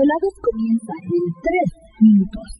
Los desvelados comienzan en 3 minutos.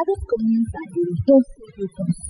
Desvelados comienzan en 2 minutos.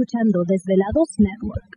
Escuchando Desvelados Network.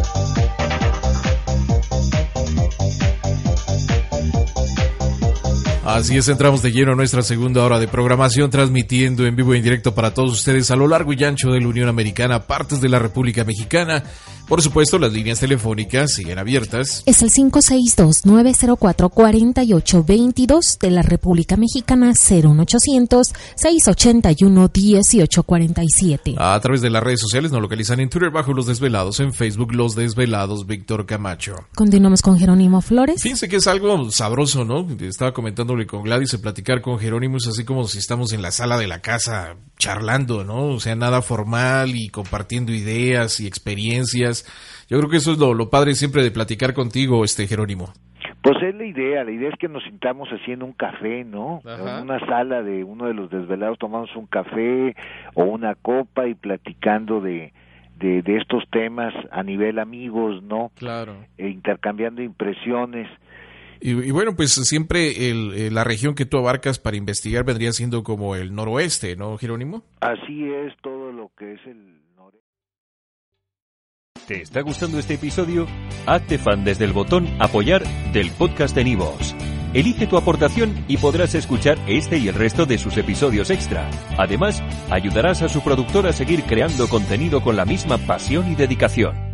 Así es, entramos de lleno a nuestra segunda hora de programación, transmitiendo en vivo y en directo para todos ustedes a lo largo y ancho de la Unión Americana, partes de la República Mexicana. Por supuesto, las líneas telefónicas siguen abiertas. Es el 562-904-4822 de la República Mexicana, 01800-681-1847. A través de las redes sociales nos localizan en Twitter bajo Los Desvelados, en Facebook Los Desvelados, Víctor Camacho. Continuamos con Jerónimo Flores. Fíjense que es algo sabroso, ¿no? Estaba con Gladys, platicar con Jerónimo es así como si estamos en la sala de la casa charlando, ¿no? O sea, nada formal y compartiendo ideas y experiencias. Yo creo que eso es lo, padre siempre de platicar contigo, este Jerónimo. Pues es la idea, la idea es que nos sintamos haciendo un café, ¿no? En una sala de uno de los desvelados tomamos un café o una copa y platicando de, de, estos temas a nivel amigos, ¿no? Claro. E intercambiando impresiones. Y, bueno, pues siempre el, eh, la región que tú abarcas para investigar vendría siendo como el noroeste, ¿no, Jerónimo? Así es, todo lo que es el noroeste. ¿Te está gustando este episodio? Hazte fan desde el botón apoyar del podcast de Nivos. Elige tu aportación y podrás escuchar este y el resto de sus episodios extra. Además, ayudarás a su productor a seguir creando contenido con la misma pasión y dedicación.